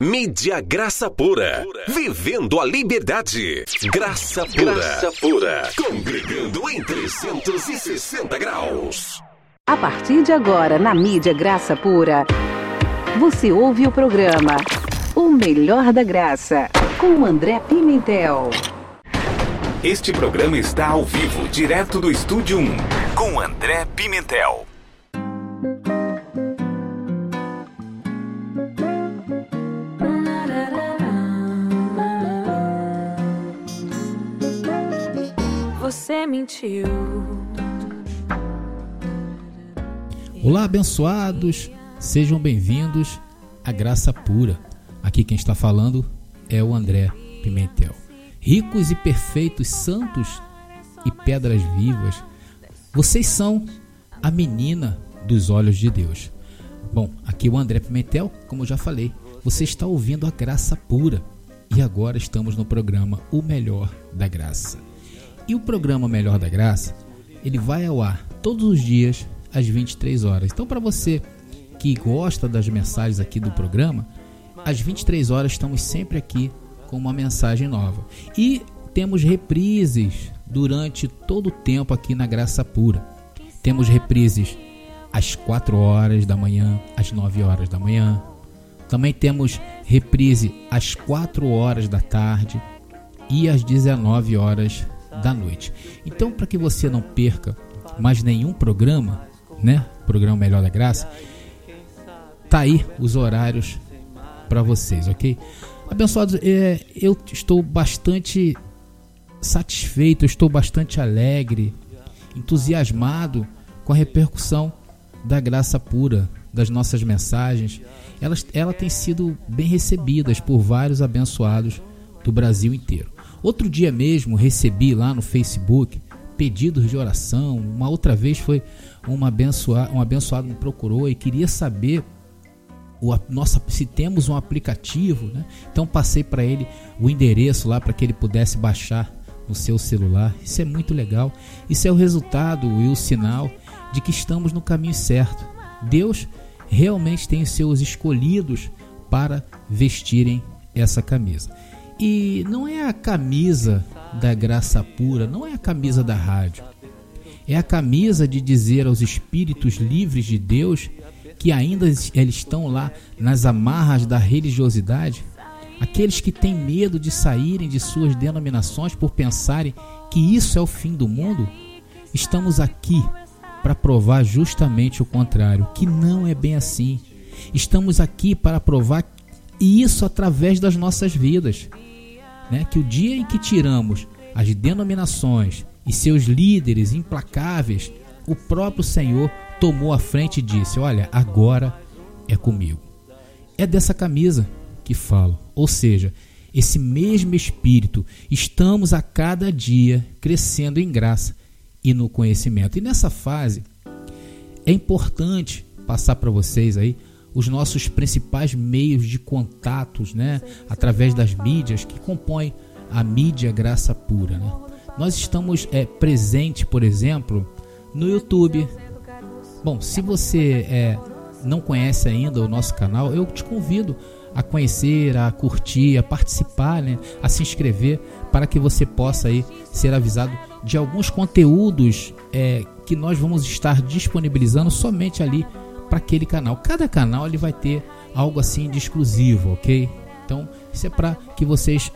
Mídia Graça Pura. Vivendo a liberdade. Graça Pura. Graça Pura. Congregando em 360 graus. A partir de agora, na mídia Graça Pura, você ouve o programa O Melhor da Graça, com André Pimentel. Este programa está ao vivo, direto do Estúdio 1, com André Pimentel. Você mentiu. Olá, abençoados, sejam bem-vindos à Graça Pura. Aqui quem está falando é o André Pimentel. Ricos e perfeitos, santos e pedras vivas, vocês são a menina dos olhos de Deus. Bom, aqui o André Pimentel, como eu já falei, você está ouvindo a Graça Pura e agora estamos no programa O Melhor da Graça. E o programa Melhor da Graça, ele vai ao ar todos os dias às 23 horas. Então, para você que gosta das mensagens aqui do programa, às 23 horas estamos sempre aqui com uma mensagem nova. E temos reprises durante todo o tempo aqui na Graça Pura. Temos reprises às 4 horas da manhã, às 9 horas da manhã. Também temos reprise às 4 horas da tarde e às 19 horas da noite. Então, para que você não perca mais nenhum programa, né? Programa Melhor da Graça, tá aí os horários para vocês, ok? Abençoados, é, eu estou bastante satisfeito, estou bastante alegre, entusiasmado com a repercussão da graça pura das nossas mensagens. Elas, ela tem sido bem recebidas por vários abençoados do Brasil inteiro. Outro dia mesmo recebi lá no Facebook pedidos de oração. Uma outra vez foi um abençoado me procurou e queria saber o, nossa, se temos um aplicativo. Né? Então passei para ele o endereço lá para que ele pudesse baixar no seu celular. Isso é muito legal. Isso é o resultado e o sinal de que estamos no caminho certo. Deus realmente tem os seus escolhidos para vestirem essa camisa. E não é a camisa da graça pura, não é a camisa da rádio. É a camisa de dizer aos espíritos livres de Deus que ainda eles estão lá nas amarras da religiosidade, aqueles que têm medo de saírem de suas denominações por pensarem que isso é o fim do mundo, estamos aqui para provar justamente o contrário, que não é bem assim. Estamos aqui para provar isso através das nossas vidas né, que o dia em que tiramos as denominações e seus líderes implacáveis, o próprio Senhor tomou a frente e disse: Olha, agora é comigo. É dessa camisa que falo. Ou seja, esse mesmo Espírito, estamos a cada dia crescendo em graça e no conhecimento. E nessa fase, é importante passar para vocês aí os nossos principais meios de contatos, né, através das mídias que compõem a mídia Graça Pura. Né? Nós estamos é, presente, por exemplo, no YouTube. Bom, se você é, não conhece ainda o nosso canal, eu te convido a conhecer, a curtir, a participar, né, a se inscrever para que você possa aí ser avisado de alguns conteúdos é, que nós vamos estar disponibilizando somente ali para aquele canal. Cada canal ele vai ter algo assim de exclusivo, ok? Então isso é para que vocês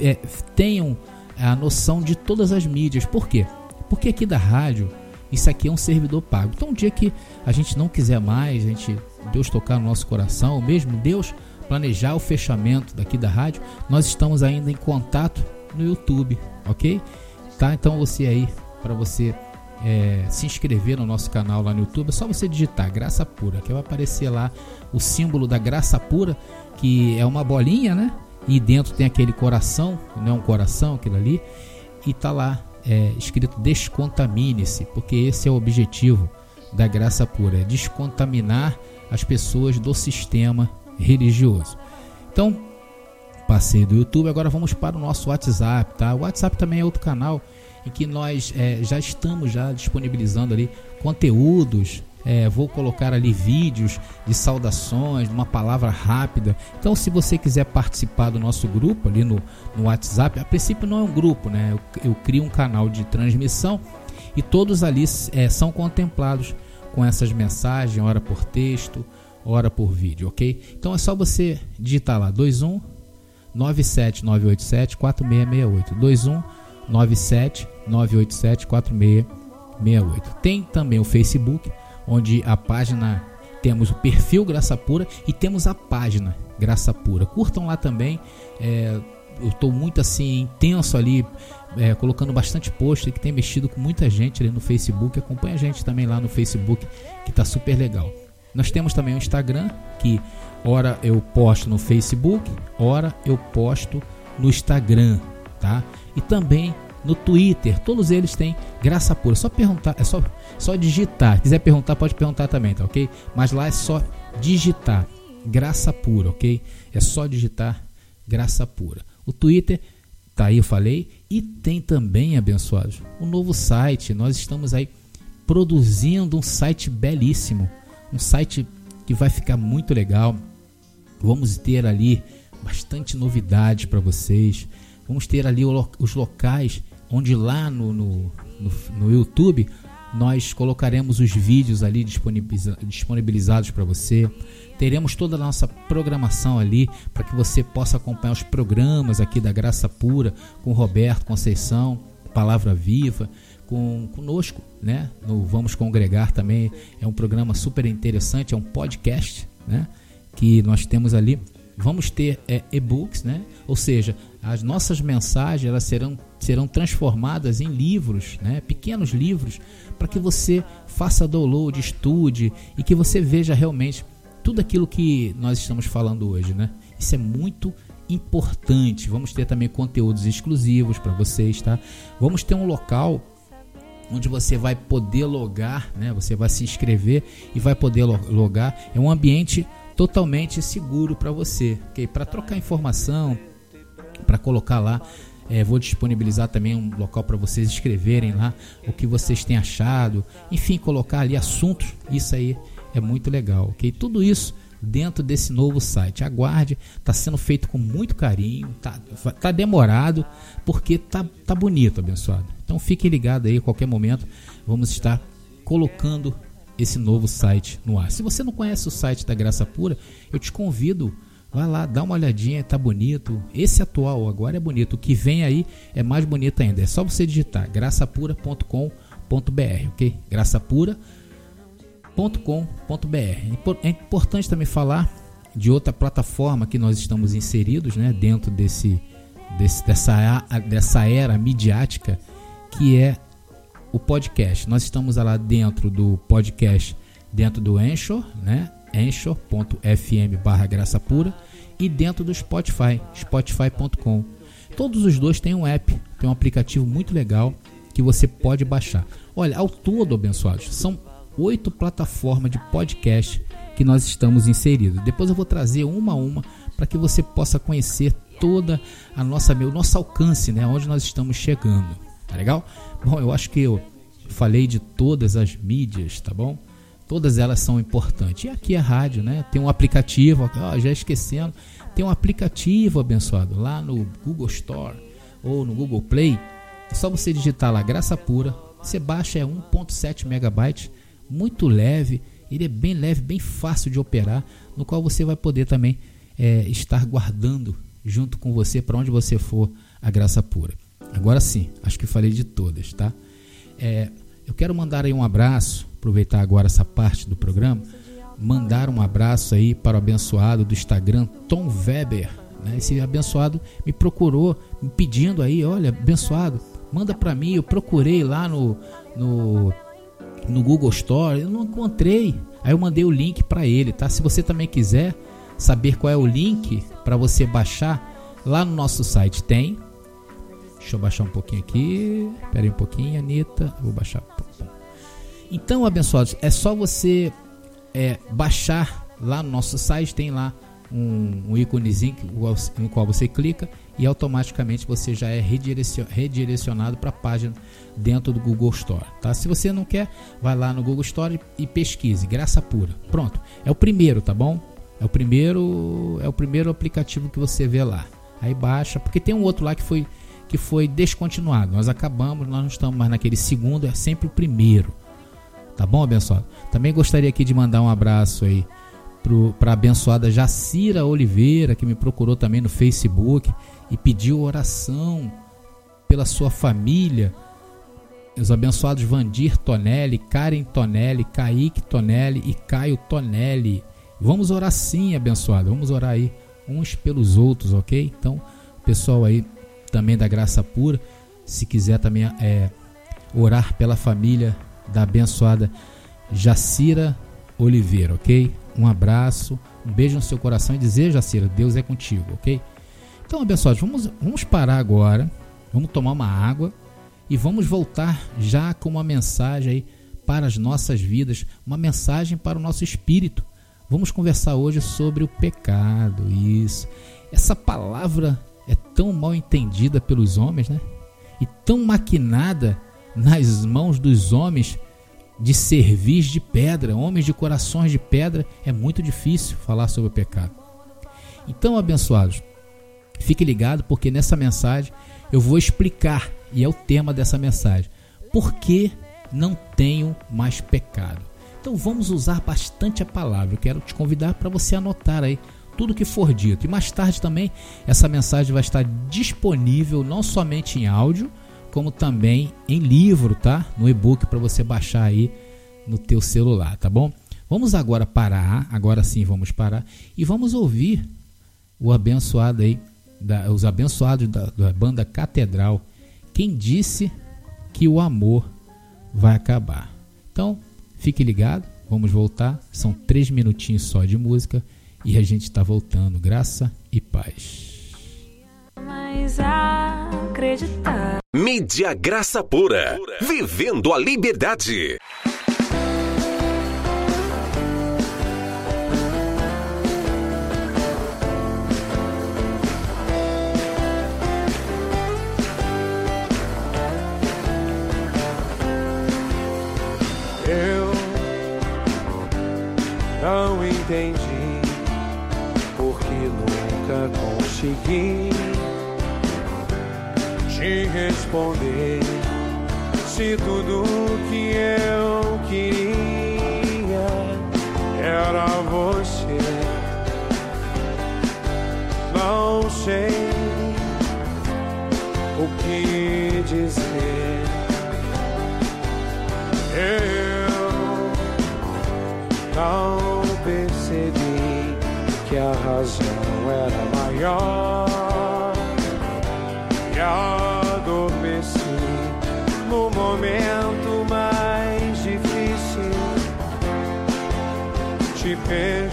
é, tenham a noção de todas as mídias. Por quê? Porque aqui da rádio isso aqui é um servidor pago. Então um dia que a gente não quiser mais, a gente Deus tocar no nosso coração, ou mesmo Deus planejar o fechamento daqui da rádio, nós estamos ainda em contato no YouTube, ok? Tá? Então você aí para você é, se inscrever no nosso canal lá no YouTube, é só você digitar Graça Pura, que vai aparecer lá o símbolo da Graça Pura, que é uma bolinha, né? E dentro tem aquele coração, não é um coração aquilo ali, e tá lá é, escrito Descontamine-se, porque esse é o objetivo da Graça Pura, é descontaminar as pessoas do sistema religioso. Então, passei do YouTube, agora vamos para o nosso WhatsApp, tá? O WhatsApp também é outro canal em que nós é, já estamos já disponibilizando ali conteúdos é, vou colocar ali vídeos de saudações, uma palavra rápida. Então, se você quiser participar do nosso grupo ali no, no WhatsApp, a princípio não é um grupo, né? Eu, eu crio um canal de transmissão e todos ali é, são contemplados com essas mensagens, hora por texto, hora por vídeo, ok? Então é só você digitar lá 21 97987 4668 21 97 987 4668. Tem também o Facebook, onde a página temos o perfil Graça Pura e temos a página Graça Pura. Curtam lá também. É, eu estou muito assim intenso ali, é, colocando bastante post que tem mexido com muita gente ali no Facebook. Acompanha a gente também lá no Facebook, que está super legal. Nós temos também o Instagram, que ora eu posto no Facebook, ora eu posto no Instagram, tá? E também no Twitter, todos eles têm graça pura. Só perguntar, é só só digitar. Se quiser perguntar, pode perguntar também, tá OK? Mas lá é só digitar graça pura, OK? É só digitar graça pura. O Twitter tá aí, eu falei, e tem também, abençoados, um novo site. Nós estamos aí produzindo um site belíssimo, um site que vai ficar muito legal. Vamos ter ali bastante novidades para vocês. Vamos ter ali os locais onde lá no, no, no, no YouTube nós colocaremos os vídeos ali disponibilizados para você. Teremos toda a nossa programação ali para que você possa acompanhar os programas aqui da Graça Pura com Roberto Conceição, Palavra Viva, com conosco, né? No Vamos Congregar também é um programa super interessante, é um podcast, né? Que nós temos ali. Vamos ter é, e-books, né? Ou seja, as nossas mensagens elas serão, serão transformadas em livros, né? pequenos livros, para que você faça download, estude e que você veja realmente tudo aquilo que nós estamos falando hoje. Né? Isso é muito importante. Vamos ter também conteúdos exclusivos para vocês. Tá? Vamos ter um local onde você vai poder logar, né? você vai se inscrever e vai poder logar. É um ambiente totalmente seguro para você, okay? para trocar informação, para colocar lá. É, vou disponibilizar também um local para vocês escreverem lá o que vocês têm achado, enfim, colocar ali assuntos. Isso aí é muito legal, ok? Tudo isso dentro desse novo site. Aguarde, está sendo feito com muito carinho, tá, tá demorado porque tá, tá bonito, abençoado. Então fique ligado aí, a qualquer momento vamos estar colocando esse novo site no ar. Se você não conhece o site da Graça Pura, eu te convido Vai lá, dá uma olhadinha, tá bonito. Esse atual agora é bonito. O que vem aí é mais bonito ainda. É só você digitar graçapura.com.br, ok? Graçapura.com.br. É importante também falar de outra plataforma que nós estamos inseridos, né, dentro desse, desse dessa dessa era midiática que é o podcast. Nós estamos lá dentro do podcast, dentro do Anchor, né? anchor.fm barra graça pura e dentro do Spotify, spotify.com. Todos os dois têm um app, tem um aplicativo muito legal que você pode baixar. Olha, ao todo, abençoados, são oito plataformas de podcast que nós estamos inseridos. Depois eu vou trazer uma a uma para que você possa conhecer toda a nossa o nosso alcance, né, onde nós estamos chegando. Tá legal? Bom, eu acho que eu falei de todas as mídias, tá bom? Todas elas são importantes. E aqui a rádio, né? Tem um aplicativo, ó, já esquecendo, tem um aplicativo abençoado lá no Google Store ou no Google Play. É só você digitar lá Graça Pura, você baixa é 1.7 megabytes, muito leve, ele é bem leve, bem fácil de operar, no qual você vai poder também é, estar guardando junto com você para onde você for a Graça Pura. Agora sim, acho que falei de todas, tá? É, eu quero mandar aí um abraço aproveitar agora essa parte do programa, mandar um abraço aí para o abençoado do Instagram, Tom Weber. Né? Esse abençoado me procurou, me pedindo aí, olha, abençoado, manda para mim. Eu procurei lá no, no, no Google Store, eu não encontrei. Aí eu mandei o link para ele, tá? Se você também quiser saber qual é o link para você baixar, lá no nosso site tem. Deixa eu baixar um pouquinho aqui. Espera aí um pouquinho, Anitta. Vou baixar. Então, abençoados, é só você é, baixar lá no nosso site, tem lá um, um íconezinho no qual você clica e automaticamente você já é redirecionado para a página dentro do Google Store. Tá? Se você não quer, vai lá no Google Store e pesquise, graça pura. Pronto, é o primeiro, tá bom? É o primeiro, é o primeiro aplicativo que você vê lá. Aí baixa, porque tem um outro lá que foi que foi descontinuado. Nós acabamos, nós não estamos mais naquele segundo, é sempre o primeiro. Tá bom, abençoado? Também gostaria aqui de mandar um abraço aí para a abençoada Jacira Oliveira, que me procurou também no Facebook e pediu oração pela sua família. Os abençoados Vandir Tonelli, Karen Tonelli, Kaique Tonelli e Caio Tonelli. Vamos orar sim, abençoado. Vamos orar aí uns pelos outros, ok? Então, pessoal aí também da graça pura, se quiser também é, orar pela família da abençoada Jacira Oliveira, ok? Um abraço, um beijo no seu coração e dizer, Jacira, Deus é contigo, ok? Então, abençoados, vamos, vamos parar agora, vamos tomar uma água e vamos voltar já com uma mensagem aí para as nossas vidas, uma mensagem para o nosso espírito. Vamos conversar hoje sobre o pecado, isso. Essa palavra é tão mal entendida pelos homens, né? E tão maquinada nas mãos dos homens de cervis de pedra, homens de corações de pedra, é muito difícil falar sobre o pecado. Então, abençoados, fique ligado porque nessa mensagem eu vou explicar, e é o tema dessa mensagem, por que não tenho mais pecado. Então vamos usar bastante a palavra. Eu quero te convidar para você anotar aí tudo que for dito. E mais tarde também essa mensagem vai estar disponível não somente em áudio, como também em livro, tá? No e-book para você baixar aí no teu celular, tá bom? Vamos agora parar, agora sim vamos parar e vamos ouvir o abençoado aí, da, os abençoados da, da banda Catedral. Quem disse que o amor vai acabar? Então, fique ligado, vamos voltar. São três minutinhos só de música e a gente está voltando. Graça e paz. Mas acreditar. Mídia Graça Pura. Vivendo a liberdade. Eu não entendi nunca consegui responder se tudo que eu queria era você. Não sei o que dizer. Eu não percebi que a razão era maior e Te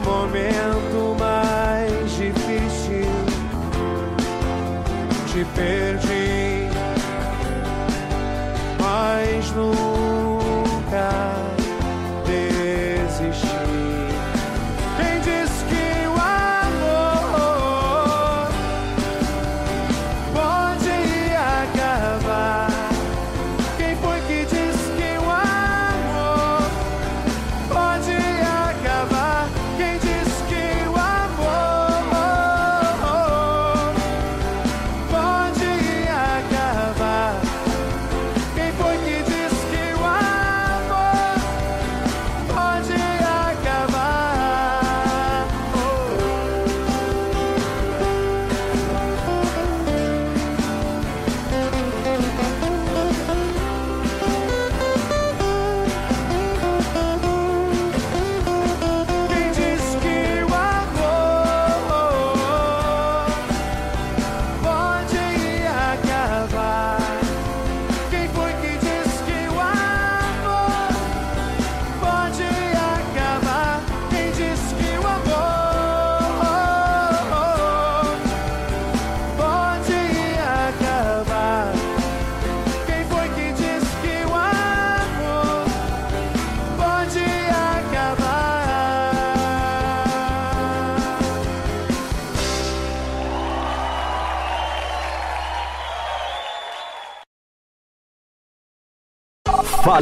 momento mais difícil. Te perdi, mas nunca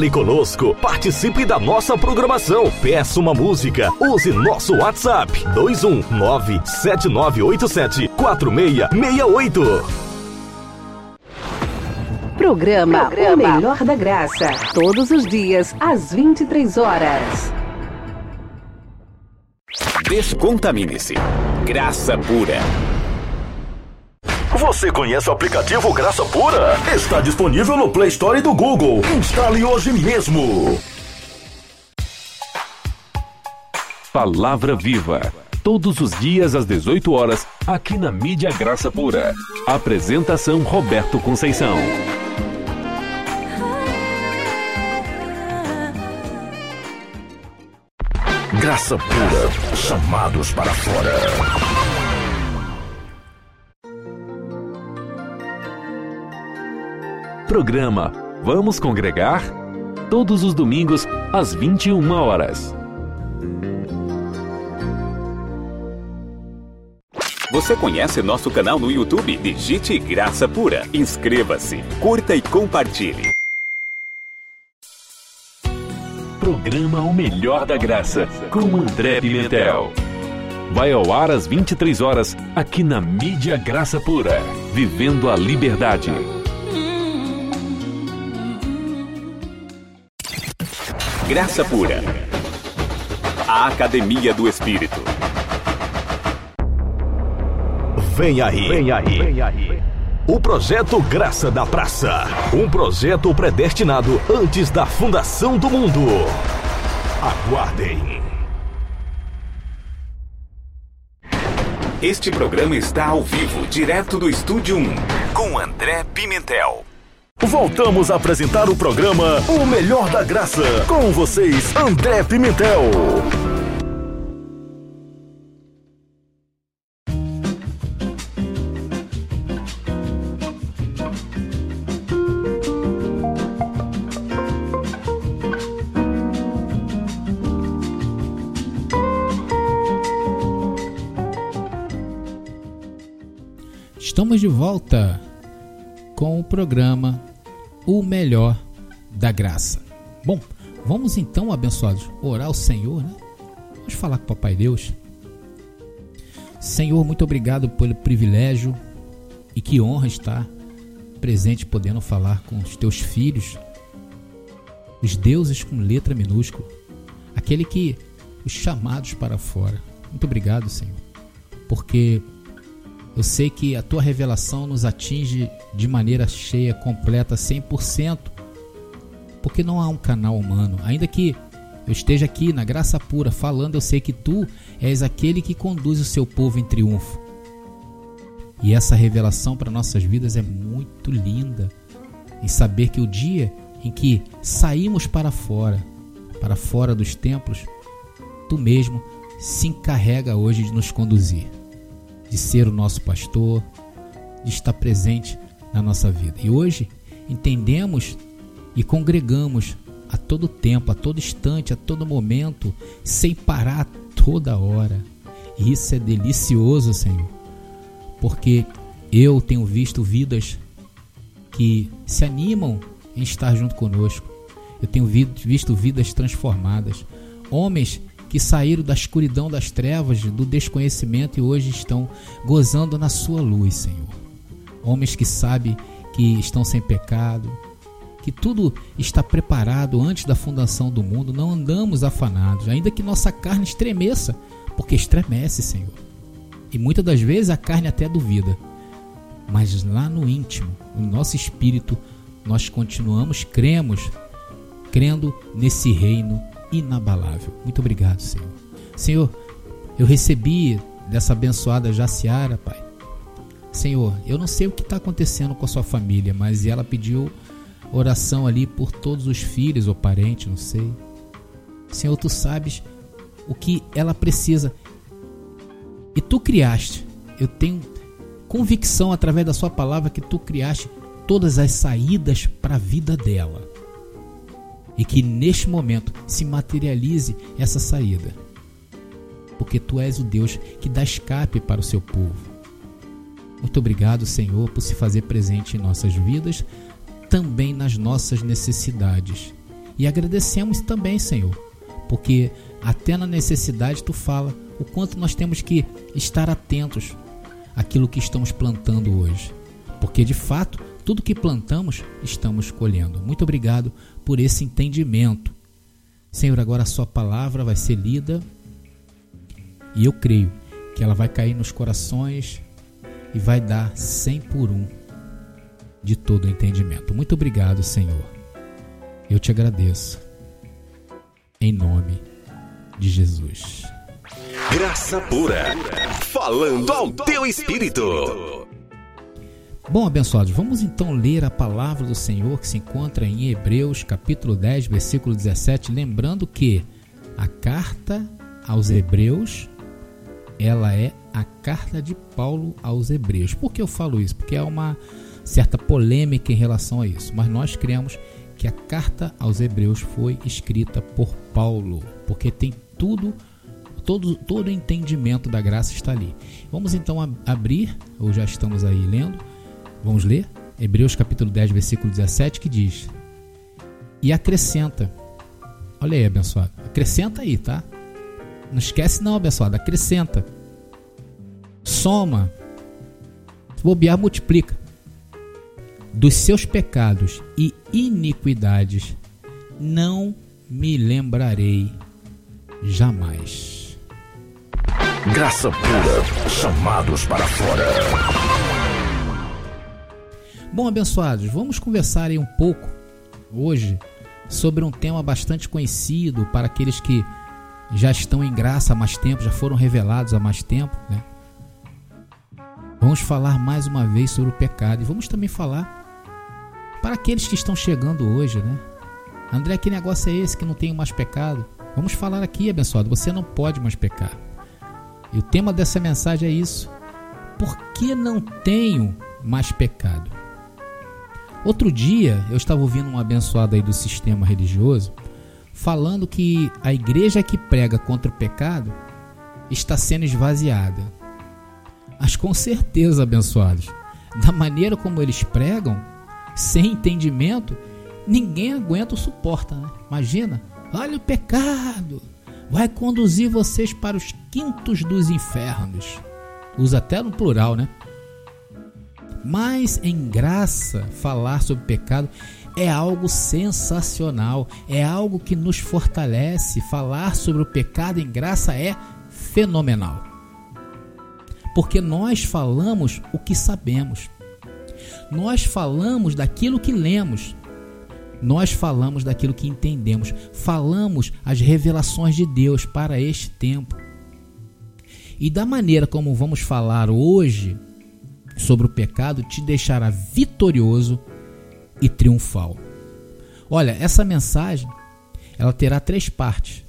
Fale conosco, participe da nossa programação, peça uma música, use nosso WhatsApp 21979874668. Programa, Programa O Melhor da Graça. Todos os dias, às 23 horas. Descontamine-se. Graça pura. Você conhece o aplicativo Graça Pura? Está disponível no Play Store do Google. Instale hoje mesmo. Palavra Viva. Todos os dias às 18 horas, aqui na Mídia Graça Pura. Apresentação Roberto Conceição. Graça Pura. Chamados para fora. Programa Vamos Congregar? Todos os domingos, às 21 horas. Você conhece nosso canal no YouTube? Digite Graça Pura. Inscreva-se, curta e compartilhe. Programa O Melhor da Graça, com André Pimentel. Vai ao ar às 23 horas, aqui na Mídia Graça Pura. Vivendo a Liberdade. Graça Pura. A Academia do Espírito. Vem aí. Vem aí. Vem aí. O projeto Graça da Praça. Um projeto predestinado antes da fundação do mundo. Aguardem. Este programa está ao vivo, direto do Estúdio 1, com André Pimentel. Voltamos a apresentar o programa O Melhor da Graça. Com vocês, André Pimentel. Estamos de volta com o programa o melhor da graça. Bom, vamos então, abençoados, orar ao Senhor, né? Vamos falar com o Papai Deus. Senhor, muito obrigado pelo privilégio e que honra estar presente podendo falar com os teus filhos, os deuses com letra minúscula, aquele que os chamados para fora. Muito obrigado, Senhor, porque eu sei que a tua revelação nos atinge de maneira cheia, completa, 100%, porque não há um canal humano. Ainda que eu esteja aqui na graça pura falando, eu sei que tu és aquele que conduz o seu povo em triunfo. E essa revelação para nossas vidas é muito linda, em saber que o dia em que saímos para fora, para fora dos templos, tu mesmo se encarrega hoje de nos conduzir de ser o nosso pastor, de estar presente na nossa vida. E hoje entendemos e congregamos a todo tempo, a todo instante, a todo momento, sem parar toda hora. E isso é delicioso, Senhor, porque eu tenho visto vidas que se animam em estar junto conosco. Eu tenho visto vidas transformadas, homens que saíram da escuridão das trevas, do desconhecimento e hoje estão gozando na sua luz, Senhor. Homens que sabem que estão sem pecado, que tudo está preparado antes da fundação do mundo, não andamos afanados, ainda que nossa carne estremeça, porque estremece, Senhor. E muitas das vezes a carne até duvida, mas lá no íntimo, no nosso espírito, nós continuamos, cremos, crendo nesse reino inabalável. Muito obrigado, Senhor. Senhor, eu recebi dessa abençoada Jaciara, Pai. Senhor, eu não sei o que está acontecendo com a sua família, mas ela pediu oração ali por todos os filhos ou parentes, não sei. Senhor, tu sabes o que ela precisa. E tu criaste. Eu tenho convicção através da sua palavra que tu criaste todas as saídas para a vida dela e que neste momento se materialize essa saída. Porque tu és o Deus que dá escape para o seu povo. Muito obrigado, Senhor, por se fazer presente em nossas vidas, também nas nossas necessidades. E agradecemos também, Senhor, porque até na necessidade tu fala o quanto nós temos que estar atentos àquilo que estamos plantando hoje. Porque de fato, tudo que plantamos, estamos colhendo. Muito obrigado por esse entendimento. Senhor, agora a sua palavra vai ser lida e eu creio que ela vai cair nos corações e vai dar cem por um de todo o entendimento. Muito obrigado, Senhor. Eu te agradeço. Em nome de Jesus. Graça pura, falando ao teu espírito. Bom, abençoados, vamos então ler a palavra do Senhor que se encontra em Hebreus, capítulo 10, versículo 17, lembrando que a carta aos Hebreus, ela é a carta de Paulo aos Hebreus. Por que eu falo isso? Porque há uma certa polêmica em relação a isso, mas nós cremos que a carta aos Hebreus foi escrita por Paulo, porque tem tudo todo, todo o entendimento da graça está ali. Vamos então ab abrir, ou já estamos aí lendo, vamos ler? Hebreus capítulo 10, versículo 17, que diz: E acrescenta, olha aí, abençoado, acrescenta aí, tá? Não esquece, não, abençoado, acrescenta, soma, se bobear, multiplica. Dos seus pecados e iniquidades não me lembrarei jamais. Graça pura, chamados para fora. Bom, abençoados, vamos conversar aí um pouco hoje sobre um tema bastante conhecido para aqueles que já estão em graça há mais tempo, já foram revelados há mais tempo, né? Vamos falar mais uma vez sobre o pecado e vamos também falar para aqueles que estão chegando hoje, né? André, que negócio é esse que não tem mais pecado? Vamos falar aqui, abençoado, você não pode mais pecar. E o tema dessa mensagem é isso. Por que não tenho mais pecado? Outro dia eu estava ouvindo um abençoado aí do sistema religioso falando que a igreja que prega contra o pecado está sendo esvaziada. Mas com certeza, abençoados, da maneira como eles pregam, sem entendimento, ninguém aguenta ou suporta. Né? Imagina, olha o pecado, vai conduzir vocês para os quintos dos infernos. Usa até no plural, né? Mas em graça, falar sobre pecado é algo sensacional, é algo que nos fortalece. Falar sobre o pecado em graça é fenomenal. Porque nós falamos o que sabemos. Nós falamos daquilo que lemos, nós falamos daquilo que entendemos, falamos as revelações de Deus para este tempo. E da maneira como vamos falar hoje sobre o pecado, te deixará vitorioso e triunfal. Olha, essa mensagem ela terá três partes.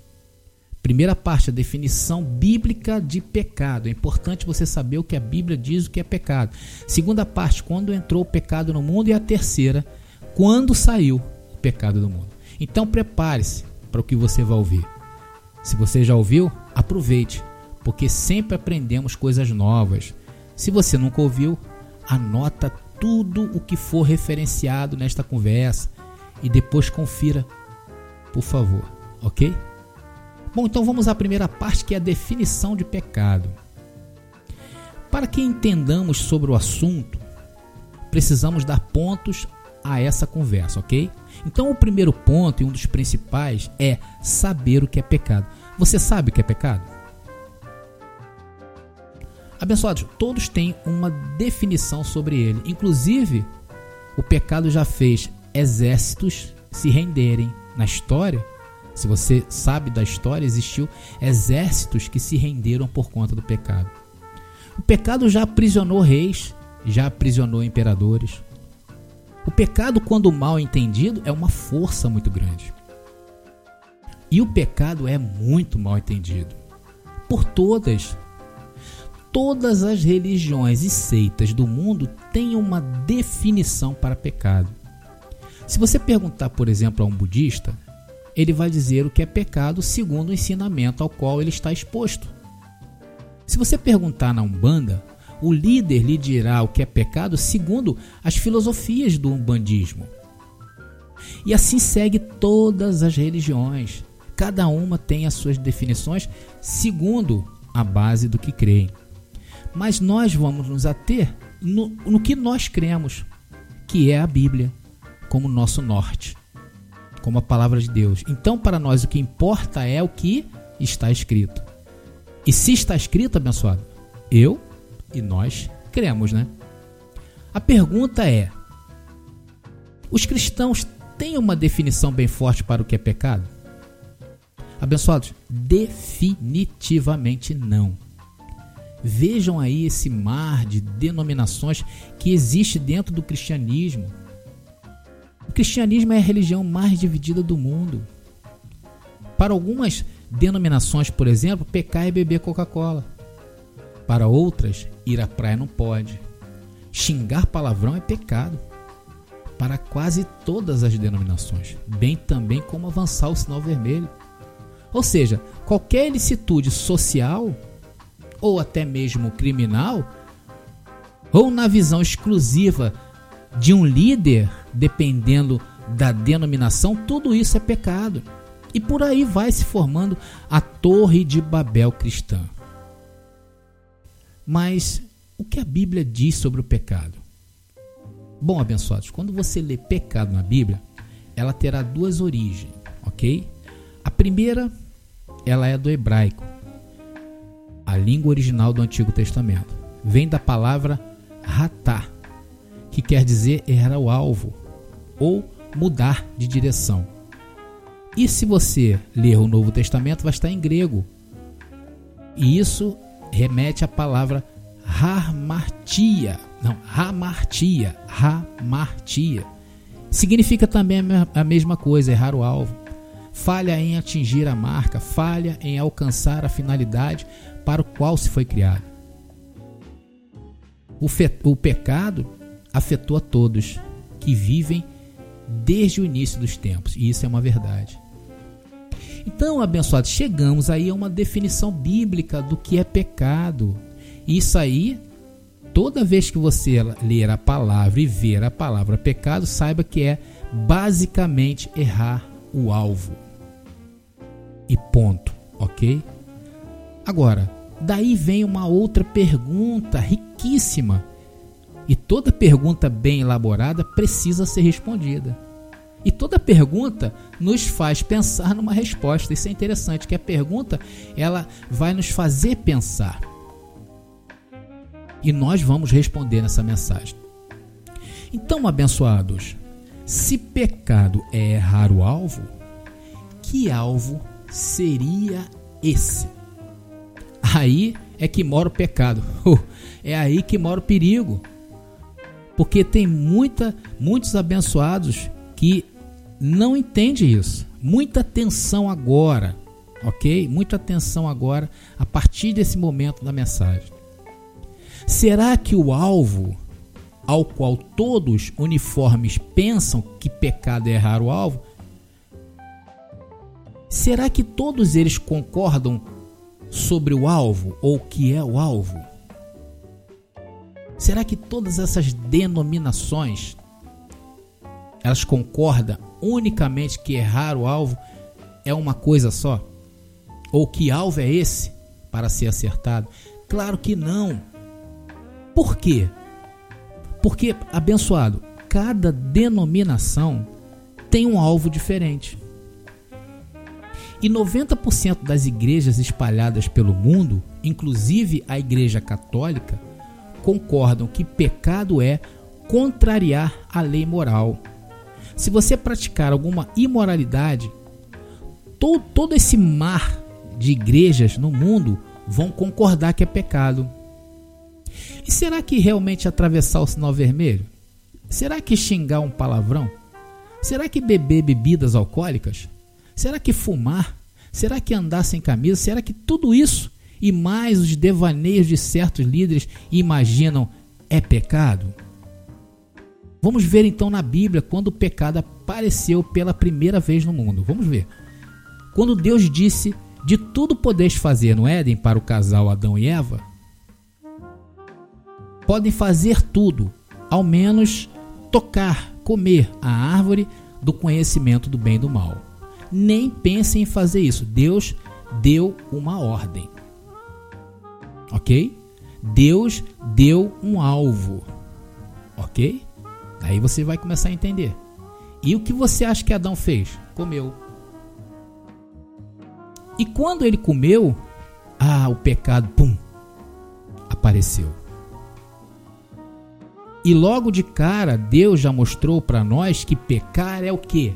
Primeira parte, a definição bíblica de pecado. É importante você saber o que a Bíblia diz o que é pecado. Segunda parte, quando entrou o pecado no mundo. E a terceira, quando saiu pecado do mundo. Então prepare-se para o que você vai ouvir. Se você já ouviu, aproveite, porque sempre aprendemos coisas novas. Se você nunca ouviu, anota tudo o que for referenciado nesta conversa e depois confira, por favor, ok? Bom, então vamos à primeira parte que é a definição de pecado. Para que entendamos sobre o assunto, precisamos dar pontos a essa conversa, ok? Então, o primeiro ponto e um dos principais é saber o que é pecado. Você sabe o que é pecado? Abençoados, todos têm uma definição sobre ele. Inclusive, o pecado já fez exércitos se renderem. Na história, se você sabe da história, existiu exércitos que se renderam por conta do pecado. O pecado já aprisionou reis, já aprisionou imperadores. O pecado, quando mal entendido, é uma força muito grande. E o pecado é muito mal entendido por todas. Todas as religiões e seitas do mundo têm uma definição para pecado. Se você perguntar, por exemplo, a um budista, ele vai dizer o que é pecado segundo o ensinamento ao qual ele está exposto. Se você perguntar na Umbanda, o líder lhe dirá o que é pecado segundo as filosofias do umbandismo. E assim segue todas as religiões. Cada uma tem as suas definições segundo a base do que creem. Mas nós vamos nos ater no, no que nós cremos, que é a Bíblia, como nosso norte, como a palavra de Deus. Então, para nós, o que importa é o que está escrito. E se está escrito, abençoado, eu e nós cremos, né? A pergunta é: os cristãos têm uma definição bem forte para o que é pecado? Abençoados, definitivamente não. Vejam aí esse mar de denominações que existe dentro do cristianismo. O cristianismo é a religião mais dividida do mundo. Para algumas denominações, por exemplo, pecar é beber Coca-Cola. Para outras, ir à praia não pode. Xingar palavrão é pecado. Para quase todas as denominações, bem também como avançar o sinal vermelho. Ou seja, qualquer ilicitude social ou até mesmo criminal, ou na visão exclusiva de um líder, dependendo da denominação, tudo isso é pecado. E por aí vai se formando a Torre de Babel cristã. Mas o que a Bíblia diz sobre o pecado? Bom, abençoados, quando você lê pecado na Bíblia, ela terá duas origens, ok? A primeira, ela é do hebraico, a língua original do Antigo Testamento. Vem da palavra ratá, que quer dizer errar o alvo ou mudar de direção. E se você ler o Novo Testamento, vai estar em grego. E isso remete à palavra hamartia. Não, hamartia, hamartia. Significa também a mesma coisa, errar o alvo. Falha em atingir a marca, falha em alcançar a finalidade para o qual se foi criado. O, o pecado afetou a todos que vivem desde o início dos tempos, e isso é uma verdade. Então, abençoados, chegamos aí a uma definição bíblica do que é pecado. Isso aí, toda vez que você ler a palavra e ver a palavra pecado, saiba que é basicamente errar o alvo. E ponto, ok? Agora, daí vem uma outra pergunta riquíssima. E toda pergunta bem elaborada precisa ser respondida. E toda pergunta nos faz pensar numa resposta. Isso é interessante, que a pergunta ela vai nos fazer pensar. E nós vamos responder nessa mensagem. Então, abençoados, se pecado é errar o alvo, que alvo seria esse? Aí é que mora o pecado. É aí que mora o perigo. Porque tem muita, muitos abençoados que não entendem isso. Muita atenção agora, ok? Muita atenção agora a partir desse momento da mensagem. Será que o alvo ao qual todos uniformes pensam que pecado é errar o alvo? Será que todos eles concordam sobre o alvo ou o que é o alvo? Será que todas essas denominações elas concordam unicamente que errar o alvo é uma coisa só? Ou que alvo é esse para ser acertado? Claro que não. Por quê? Porque, abençoado, cada denominação tem um alvo diferente. E 90% das igrejas espalhadas pelo mundo, inclusive a Igreja Católica, concordam que pecado é contrariar a lei moral. Se você praticar alguma imoralidade, todo, todo esse mar de igrejas no mundo vão concordar que é pecado. E será que realmente atravessar o sinal vermelho? Será que xingar um palavrão? Será que beber bebidas alcoólicas? Será que fumar? Será que andar sem camisa? Será que tudo isso e mais os devaneios de certos líderes imaginam é pecado? Vamos ver então na Bíblia quando o pecado apareceu pela primeira vez no mundo. Vamos ver. Quando Deus disse: De tudo podeis fazer no Éden para o casal Adão e Eva, podem fazer tudo, ao menos tocar, comer a árvore do conhecimento do bem e do mal. Nem pensem em fazer isso. Deus deu uma ordem. Ok? Deus deu um alvo. Ok? Aí você vai começar a entender. E o que você acha que Adão fez? Comeu. E quando ele comeu, ah, o pecado, pum, apareceu. E logo de cara, Deus já mostrou para nós que pecar é o que?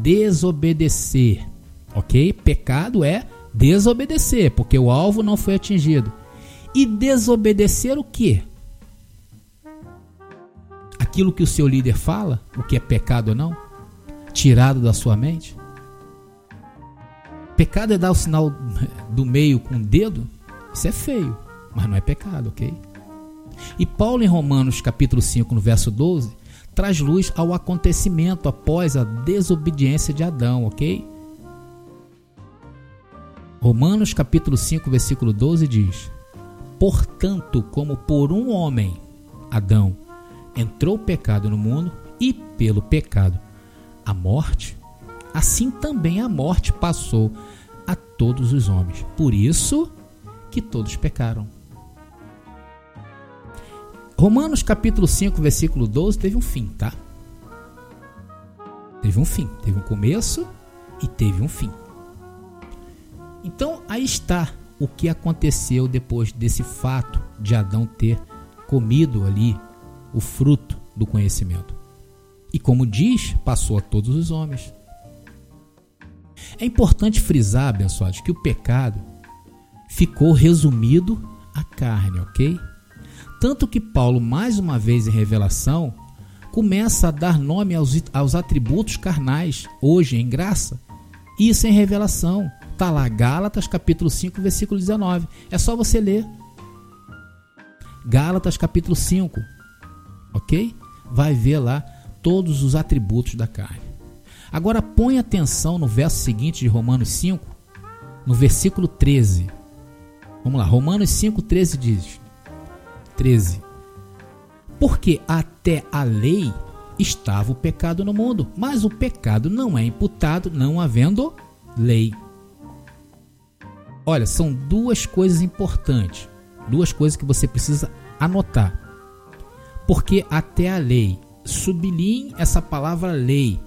Desobedecer. Ok? Pecado é desobedecer, porque o alvo não foi atingido. E desobedecer o que? Aquilo que o seu líder fala, o que é pecado ou não? Tirado da sua mente? Pecado é dar o sinal do meio com o dedo? Isso é feio, mas não é pecado, ok? E Paulo, em Romanos capítulo 5, no verso 12, traz luz ao acontecimento após a desobediência de Adão, ok? Romanos capítulo 5, versículo 12 diz: Portanto, como por um homem, Adão, entrou o pecado no mundo e pelo pecado a morte, assim também a morte passou a todos os homens. Por isso que todos pecaram. Romanos capítulo 5, versículo 12 teve um fim, tá? Teve um fim, teve um começo e teve um fim. Então aí está o que aconteceu depois desse fato de Adão ter comido ali o fruto do conhecimento. E como diz, passou a todos os homens. É importante frisar, abençoados, que o pecado ficou resumido à carne, ok? Tanto que Paulo, mais uma vez em revelação, começa a dar nome aos, aos atributos carnais, hoje em graça. Isso em revelação. Está lá, Gálatas capítulo 5, versículo 19. É só você ler. Gálatas capítulo 5. Ok? Vai ver lá todos os atributos da carne. Agora põe atenção no verso seguinte de Romanos 5, no versículo 13. Vamos lá, Romanos 5, 13 diz: 13. Porque até a lei estava o pecado no mundo, mas o pecado não é imputado não havendo lei. Olha, são duas coisas importantes, duas coisas que você precisa anotar. Porque até a lei, sublinhe essa palavra lei.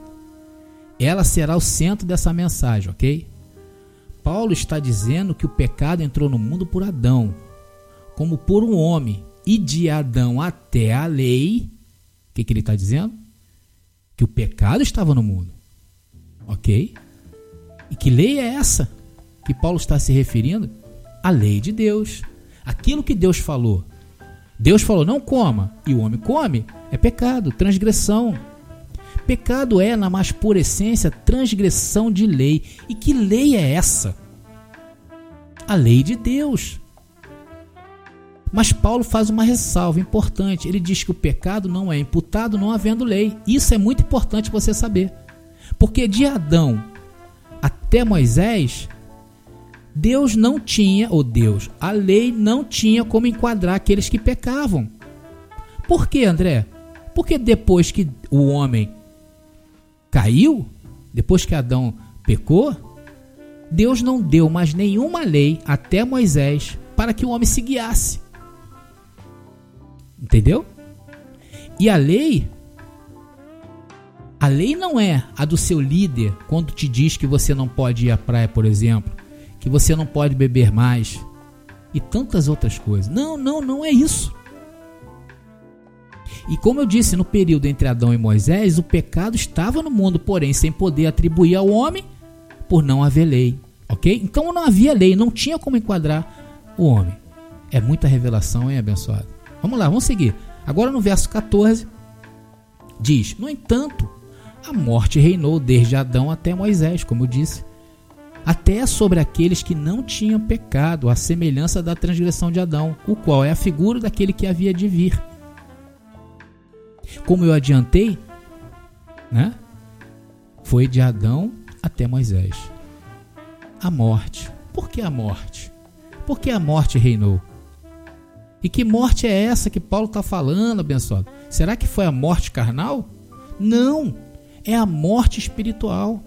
Ela será o centro dessa mensagem, ok? Paulo está dizendo que o pecado entrou no mundo por Adão, como por um homem, e de Adão até a lei, o que, que ele está dizendo? Que o pecado estava no mundo. Ok? E que lei é essa que Paulo está se referindo? A lei de Deus. Aquilo que Deus falou. Deus falou: não coma, e o homem come, é pecado, transgressão. Pecado é, na mais pura essência, transgressão de lei. E que lei é essa? A lei de Deus. Mas Paulo faz uma ressalva importante. Ele diz que o pecado não é imputado não havendo lei. Isso é muito importante você saber. Porque de Adão até Moisés, Deus não tinha, ou Deus, a lei não tinha como enquadrar aqueles que pecavam. Por que, André? Porque depois que o homem caiu, depois que Adão pecou, Deus não deu mais nenhuma lei até Moisés para que o homem se guiasse. Entendeu? E a lei a lei não é a do seu líder quando te diz que você não pode ir à praia, por exemplo, que você não pode beber mais e tantas outras coisas. Não, não, não é isso. E como eu disse, no período entre Adão e Moisés, o pecado estava no mundo, porém sem poder atribuir ao homem por não haver lei. Ok? Então não havia lei, não tinha como enquadrar o homem. É muita revelação, hein, abençoado? Vamos lá, vamos seguir. Agora no verso 14 diz: No entanto, a morte reinou desde Adão até Moisés, como eu disse, até sobre aqueles que não tinham pecado, a semelhança da transgressão de Adão, o qual é a figura daquele que havia de vir. Como eu adiantei, né? Foi de Adão até Moisés. A morte. Por que a morte? Por que a morte reinou? E que morte é essa que Paulo está falando, abençoado? Será que foi a morte carnal? Não. é a morte espiritual.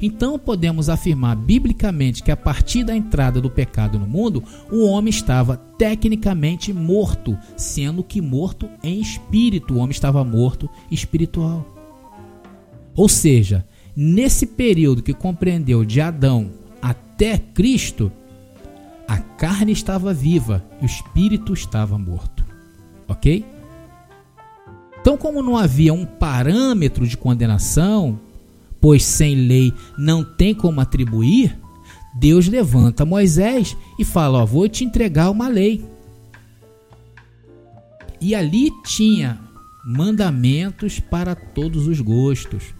Então podemos afirmar biblicamente que a partir da entrada do pecado no mundo, o homem estava tecnicamente morto, sendo que morto em espírito, o homem estava morto espiritual. Ou seja, nesse período que compreendeu de Adão até Cristo, a carne estava viva e o espírito estava morto. Ok? Então, como não havia um parâmetro de condenação, pois sem lei não tem como atribuir, Deus levanta Moisés e fala: Ó, vou te entregar uma lei. E ali tinha mandamentos para todos os gostos.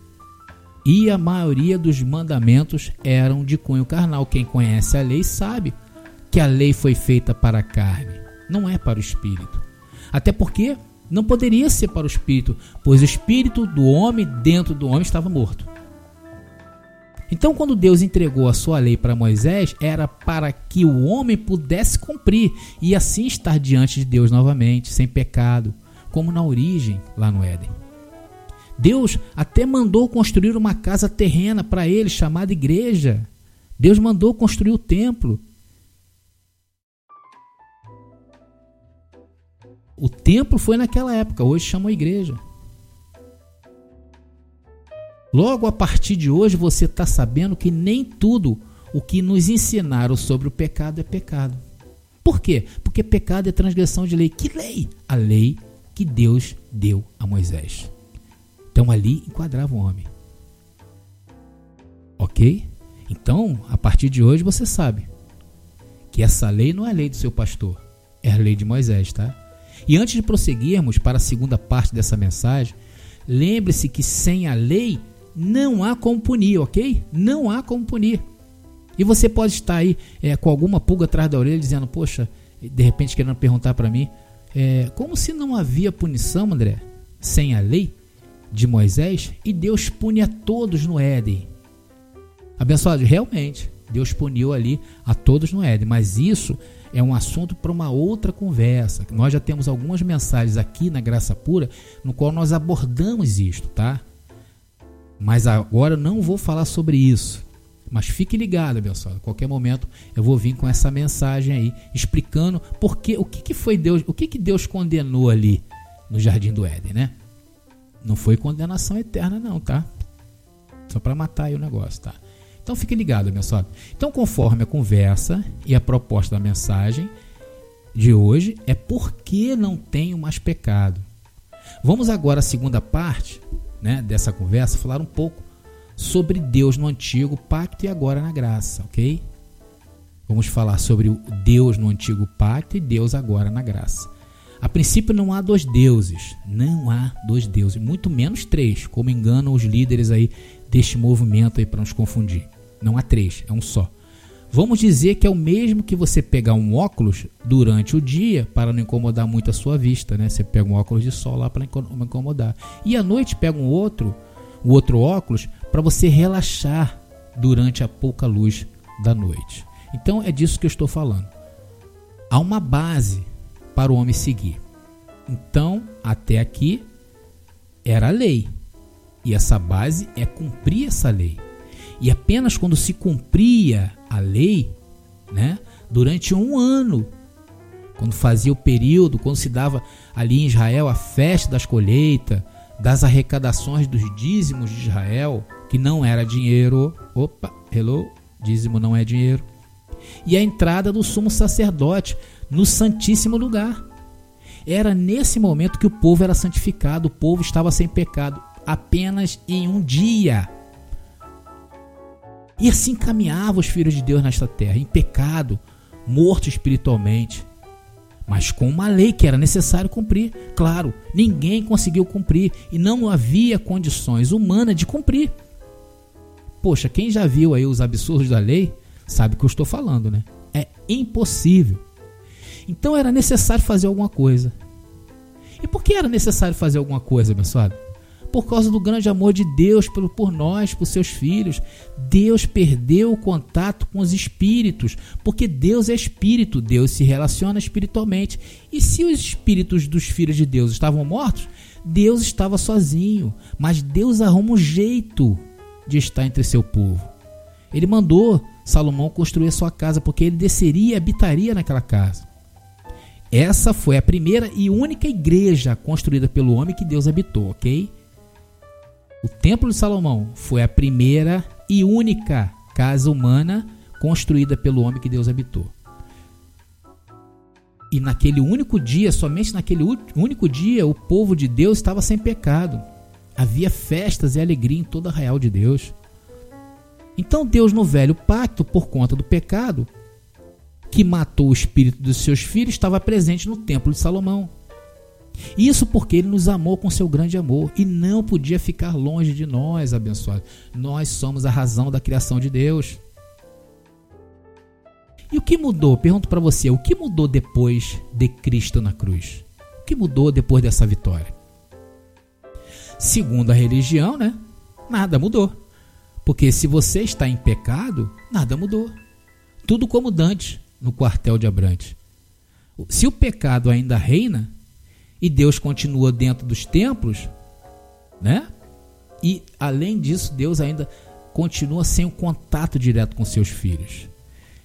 E a maioria dos mandamentos eram de cunho carnal. Quem conhece a lei sabe que a lei foi feita para a carne, não é para o espírito. Até porque não poderia ser para o espírito, pois o espírito do homem dentro do homem estava morto. Então, quando Deus entregou a sua lei para Moisés, era para que o homem pudesse cumprir e assim estar diante de Deus novamente, sem pecado, como na origem, lá no Éden. Deus até mandou construir uma casa terrena para ele, chamada igreja. Deus mandou construir o templo. O templo foi naquela época, hoje chamam igreja. Logo a partir de hoje você está sabendo que nem tudo o que nos ensinaram sobre o pecado é pecado. Por quê? Porque pecado é transgressão de lei. Que lei? A lei que Deus deu a Moisés. Então ali enquadrava o homem. Ok? Então, a partir de hoje você sabe que essa lei não é a lei do seu pastor, é a lei de Moisés, tá? E antes de prosseguirmos para a segunda parte dessa mensagem, lembre-se que sem a lei não há como punir, ok? Não há como punir. E você pode estar aí é, com alguma pulga atrás da orelha dizendo, poxa, de repente querendo perguntar para mim, é, como se não havia punição, André, sem a lei de Moisés e Deus pune a todos no Éden. Abençoado, realmente, Deus puniu ali a todos no Éden, mas isso é um assunto para uma outra conversa. Nós já temos algumas mensagens aqui na Graça Pura no qual nós abordamos isto, tá? Mas agora não vou falar sobre isso. Mas fique ligado, abençoado. Qualquer momento eu vou vir com essa mensagem aí, explicando porque o que, que foi Deus, o que, que Deus condenou ali no jardim do Éden, né? Não foi condenação eterna, não, tá? Só para matar aí o negócio, tá? Então fique ligado, abençoado. Então, conforme a conversa e a proposta da mensagem de hoje, é porque não tenho mais pecado. Vamos agora à segunda parte né, dessa conversa, falar um pouco sobre Deus no antigo pacto e agora na graça, ok? Vamos falar sobre Deus no antigo pacto e Deus agora na graça. A princípio não há dois deuses, não há dois deuses, muito menos três, como enganam os líderes aí deste movimento aí para nos confundir. Não há três, é um só. Vamos dizer que é o mesmo que você pegar um óculos durante o dia para não incomodar muito a sua vista, né? Você pega um óculos de sol lá para não incomodar. E à noite pega um outro, um outro óculos para você relaxar durante a pouca luz da noite. Então é disso que eu estou falando. Há uma base para o homem seguir. Então, até aqui era a lei. E essa base é cumprir essa lei. E apenas quando se cumpria a lei, né, durante um ano, quando fazia o período, quando se dava ali em Israel a festa das colheitas, das arrecadações dos dízimos de Israel, que não era dinheiro, opa, hello, dízimo não é dinheiro, e a entrada do sumo sacerdote no santíssimo lugar. Era nesse momento que o povo era santificado, o povo estava sem pecado, apenas em um dia. E assim caminhavam os filhos de Deus nesta terra, em pecado, morto espiritualmente, mas com uma lei que era necessário cumprir. Claro, ninguém conseguiu cumprir e não havia condições humanas de cumprir. Poxa, quem já viu aí os absurdos da lei sabe o que eu estou falando, né? É impossível. Então era necessário fazer alguma coisa. E por que era necessário fazer alguma coisa, abençoado? Por causa do grande amor de Deus por, por nós, por seus filhos. Deus perdeu o contato com os espíritos, porque Deus é espírito, Deus se relaciona espiritualmente. E se os espíritos dos filhos de Deus estavam mortos, Deus estava sozinho, mas Deus arruma um jeito de estar entre seu povo. Ele mandou Salomão construir a sua casa, porque ele desceria e habitaria naquela casa. Essa foi a primeira e única igreja construída pelo homem que Deus habitou, ok? O Templo de Salomão foi a primeira e única casa humana construída pelo homem que Deus habitou. E naquele único dia, somente naquele único dia, o povo de Deus estava sem pecado. Havia festas e alegria em toda a real de Deus. Então Deus no velho pacto, por conta do pecado, que matou o espírito dos seus filhos, estava presente no templo de Salomão. Isso porque ele nos amou com seu grande amor e não podia ficar longe de nós, abençoados. Nós somos a razão da criação de Deus. E o que mudou? Pergunto para você, o que mudou depois de Cristo na cruz? O que mudou depois dessa vitória? Segundo a religião, né? Nada mudou. Porque se você está em pecado, nada mudou. Tudo como Dante no quartel de Abrantes. Se o pecado ainda reina e Deus continua dentro dos templos, né? E além disso, Deus ainda continua sem o contato direto com seus filhos.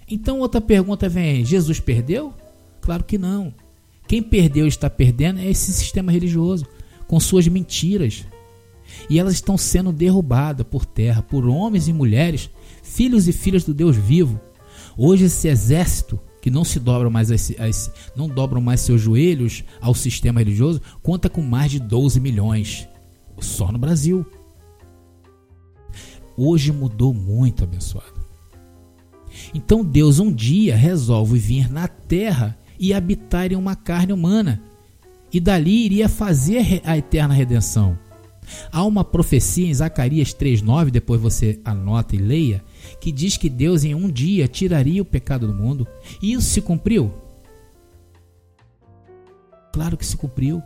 Então outra pergunta vem: Jesus perdeu? Claro que não. Quem perdeu e está perdendo é esse sistema religioso, com suas mentiras. E elas estão sendo derrubadas por terra por homens e mulheres, filhos e filhas do Deus vivo. Hoje esse exército que não se dobra mais a esse, a esse, não dobram mais seus joelhos ao sistema religioso, conta com mais de 12 milhões só no Brasil. Hoje mudou muito, abençoado. Então Deus um dia resolve vir na terra e habitar em uma carne humana, e dali iria fazer a eterna redenção. Há uma profecia em Zacarias 3:9, depois você anota e leia, que diz que Deus em um dia tiraria o pecado do mundo. E isso se cumpriu? Claro que se cumpriu.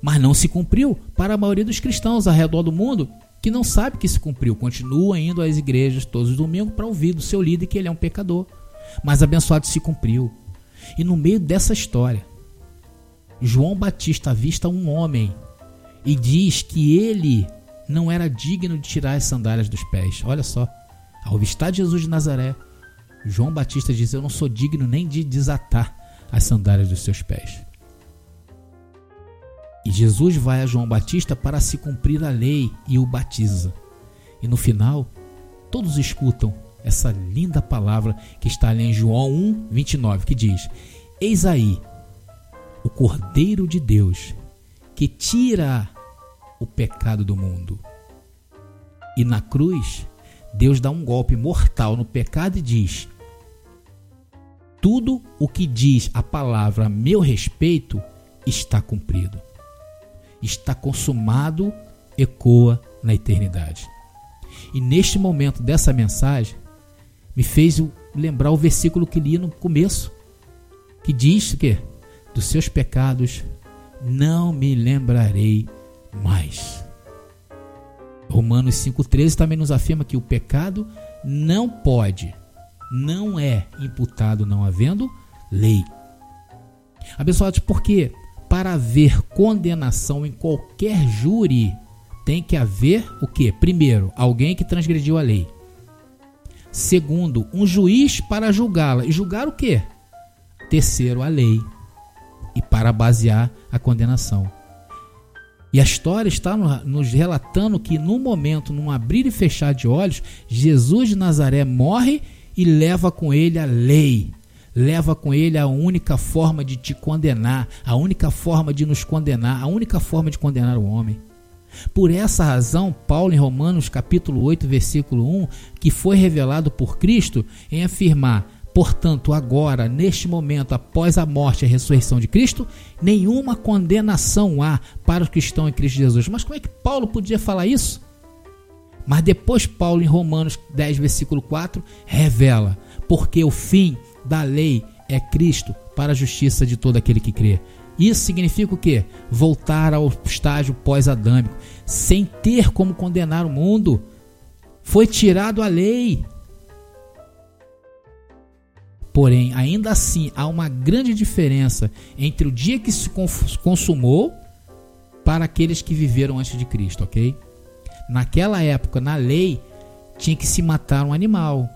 Mas não se cumpriu para a maioria dos cristãos ao redor do mundo que não sabe que se cumpriu, continua indo às igrejas todos os domingos para ouvir do seu líder que ele é um pecador. Mas abençoado se cumpriu. E no meio dessa história, João Batista avista um homem e diz que ele não era digno de tirar as sandálias dos pés. Olha só, ao avistar Jesus de Nazaré, João Batista diz: Eu não sou digno nem de desatar as sandálias dos seus pés. E Jesus vai a João Batista para se cumprir a lei e o batiza. E no final, todos escutam essa linda palavra que está ali em João 1, 29, que diz: Eis aí o Cordeiro de Deus que tira o pecado do mundo. E na cruz, Deus dá um golpe mortal no pecado e diz: Tudo o que diz a palavra a meu respeito está cumprido está consumado, ecoa na eternidade. E neste momento dessa mensagem, me fez lembrar o versículo que li no começo, que diz que dos seus pecados não me lembrarei mais. Romanos 5,13 também nos afirma que o pecado não pode, não é imputado não havendo lei. Abençoados, por quê? para haver condenação em qualquer júri, tem que haver o que? Primeiro, alguém que transgrediu a lei. Segundo, um juiz para julgá-la. E julgar o que? Terceiro, a lei. E para basear a condenação. E a história está nos relatando que no momento, num abrir e fechar de olhos, Jesus de Nazaré morre e leva com ele a lei leva com ele a única forma de te condenar, a única forma de nos condenar, a única forma de condenar o homem. Por essa razão, Paulo em Romanos capítulo 8, versículo 1, que foi revelado por Cristo em afirmar: Portanto, agora, neste momento, após a morte e a ressurreição de Cristo, nenhuma condenação há para os que estão em Cristo Jesus. Mas como é que Paulo podia falar isso? Mas depois, Paulo, em Romanos 10, versículo 4, revela: Porque o fim da lei é Cristo para a justiça de todo aquele que crê. Isso significa o quê? Voltar ao estágio pós-adâmico, sem ter como condenar o mundo. Foi tirado a lei. Porém, ainda assim, há uma grande diferença entre o dia que se consumou para aqueles que viveram antes de Cristo, ok? Naquela época, na lei, tinha que se matar um animal.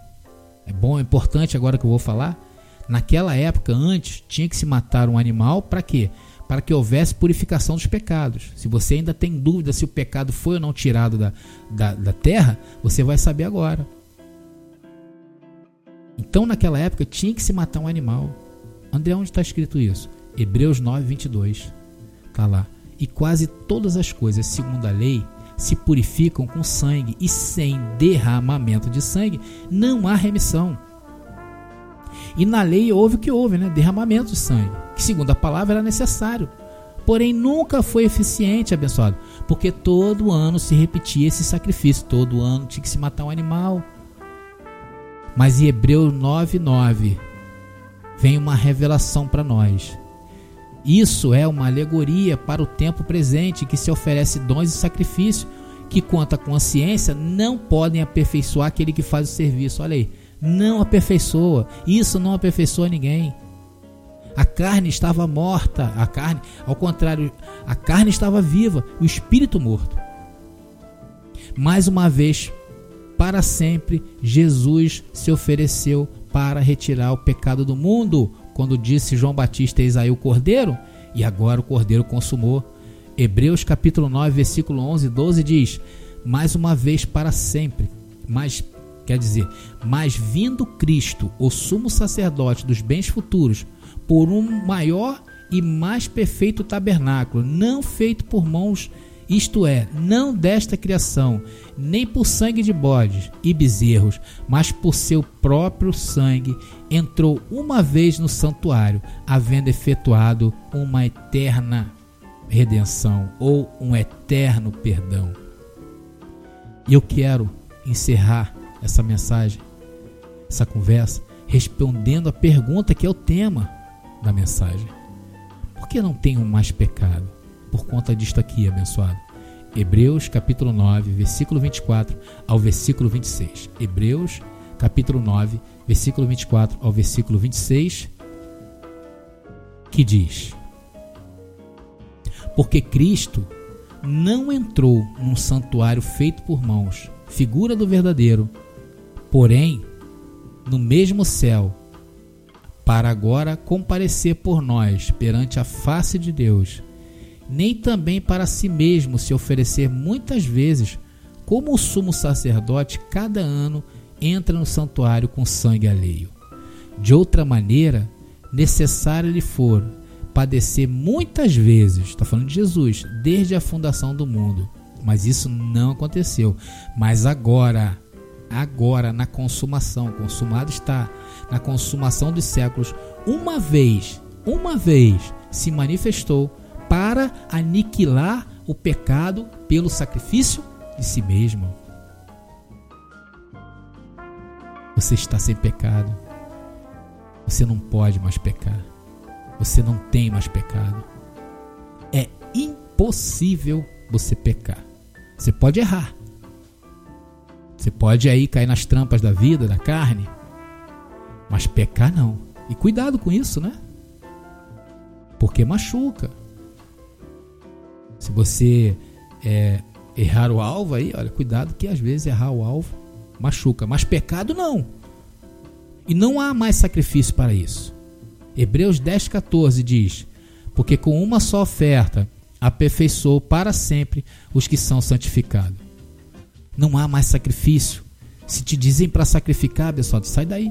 É bom, é importante agora que eu vou falar. Naquela época, antes, tinha que se matar um animal para quê? Para que houvesse purificação dos pecados. Se você ainda tem dúvida se o pecado foi ou não tirado da, da, da terra, você vai saber agora. Então, naquela época, tinha que se matar um animal. André, onde está escrito isso? Hebreus 9, 22. Está lá. E quase todas as coisas, segundo a lei, se purificam com sangue, e sem derramamento de sangue não há remissão. E na lei houve o que houve, né? Derramamento de sangue, que segundo a palavra era necessário. Porém, nunca foi eficiente, abençoado, porque todo ano se repetia esse sacrifício, todo ano tinha que se matar um animal. Mas em Hebreus 9:9 vem uma revelação para nós. Isso é uma alegoria para o tempo presente que se oferece dons e sacrifício que, quanto à consciência, não podem aperfeiçoar aquele que faz o serviço. Olha aí, não aperfeiçoa. Isso não aperfeiçoa ninguém. A carne estava morta, a carne, ao contrário, a carne estava viva, o espírito morto. Mais uma vez, para sempre, Jesus se ofereceu para retirar o pecado do mundo, quando disse João Batista: Eis aí o cordeiro, e agora o cordeiro consumou. Hebreus capítulo 9, versículo 11 e 12 diz: Mais uma vez para sempre, mas quer dizer, mas vindo Cristo, o sumo sacerdote dos bens futuros, por um maior e mais perfeito tabernáculo, não feito por mãos isto é, não desta criação, nem por sangue de bodes e bezerros, mas por seu próprio sangue, entrou uma vez no santuário, havendo efetuado uma eterna redenção ou um eterno perdão. E eu quero encerrar essa mensagem, essa conversa, respondendo a pergunta que é o tema da mensagem: Por que não tenho mais pecado? Por conta disto aqui, abençoado. Hebreus capítulo 9, versículo 24 ao versículo 26. Hebreus capítulo 9, versículo 24 ao versículo 26, que diz: Porque Cristo não entrou num santuário feito por mãos, figura do verdadeiro, porém no mesmo céu, para agora comparecer por nós perante a face de Deus nem também para si mesmo se oferecer muitas vezes, como o sumo sacerdote cada ano entra no santuário com sangue alheio. De outra maneira, necessário lhe for padecer muitas vezes, está falando de Jesus, desde a fundação do mundo. Mas isso não aconteceu. Mas agora, agora na consumação, consumado está, na consumação dos séculos, uma vez, uma vez se manifestou para aniquilar o pecado pelo sacrifício de si mesmo. Você está sem pecado. Você não pode mais pecar. Você não tem mais pecado. É impossível você pecar. Você pode errar. Você pode aí cair nas trampas da vida, da carne. Mas pecar não. E cuidado com isso, né? Porque machuca. Se você é, errar o alvo aí, olha, cuidado que às vezes errar o alvo machuca, mas pecado não. E não há mais sacrifício para isso. Hebreus 10,14 diz: Porque com uma só oferta aperfeiçoou para sempre os que são santificados. Não há mais sacrifício. Se te dizem para sacrificar, pessoal, sai daí.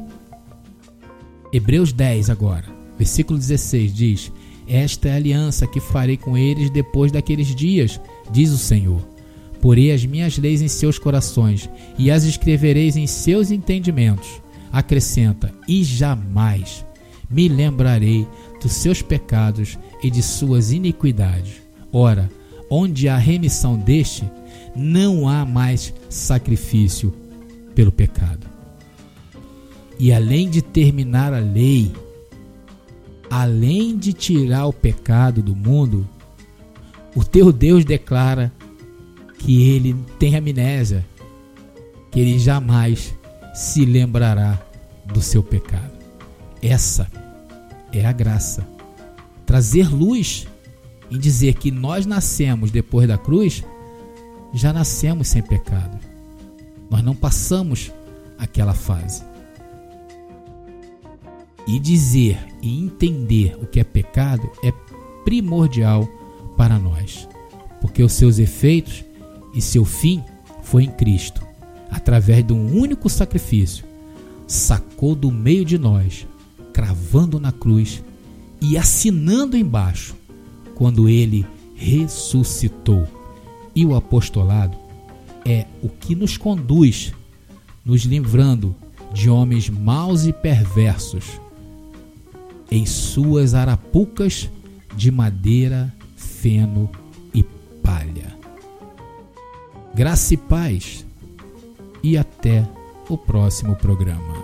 Hebreus 10 agora, versículo 16 diz: esta é a aliança que farei com eles depois daqueles dias, diz o Senhor. Porei as minhas leis em seus corações e as escrevereis em seus entendimentos. Acrescenta: E jamais me lembrarei dos seus pecados e de suas iniquidades. Ora, onde há remissão deste, não há mais sacrifício pelo pecado. E além de terminar a lei, além de tirar o pecado do mundo, o teu Deus declara que ele tem amnésia, que ele jamais se lembrará do seu pecado. Essa é a graça. Trazer luz em dizer que nós nascemos depois da cruz, já nascemos sem pecado. Nós não passamos aquela fase. E dizer e entender o que é pecado é primordial para nós, porque os seus efeitos e seu fim foi em Cristo, através de um único sacrifício, sacou do meio de nós, cravando na cruz e assinando embaixo, quando ele ressuscitou. E o apostolado é o que nos conduz, nos livrando de homens maus e perversos, em suas arapucas de madeira, feno e palha. Graça e paz, e até o próximo programa.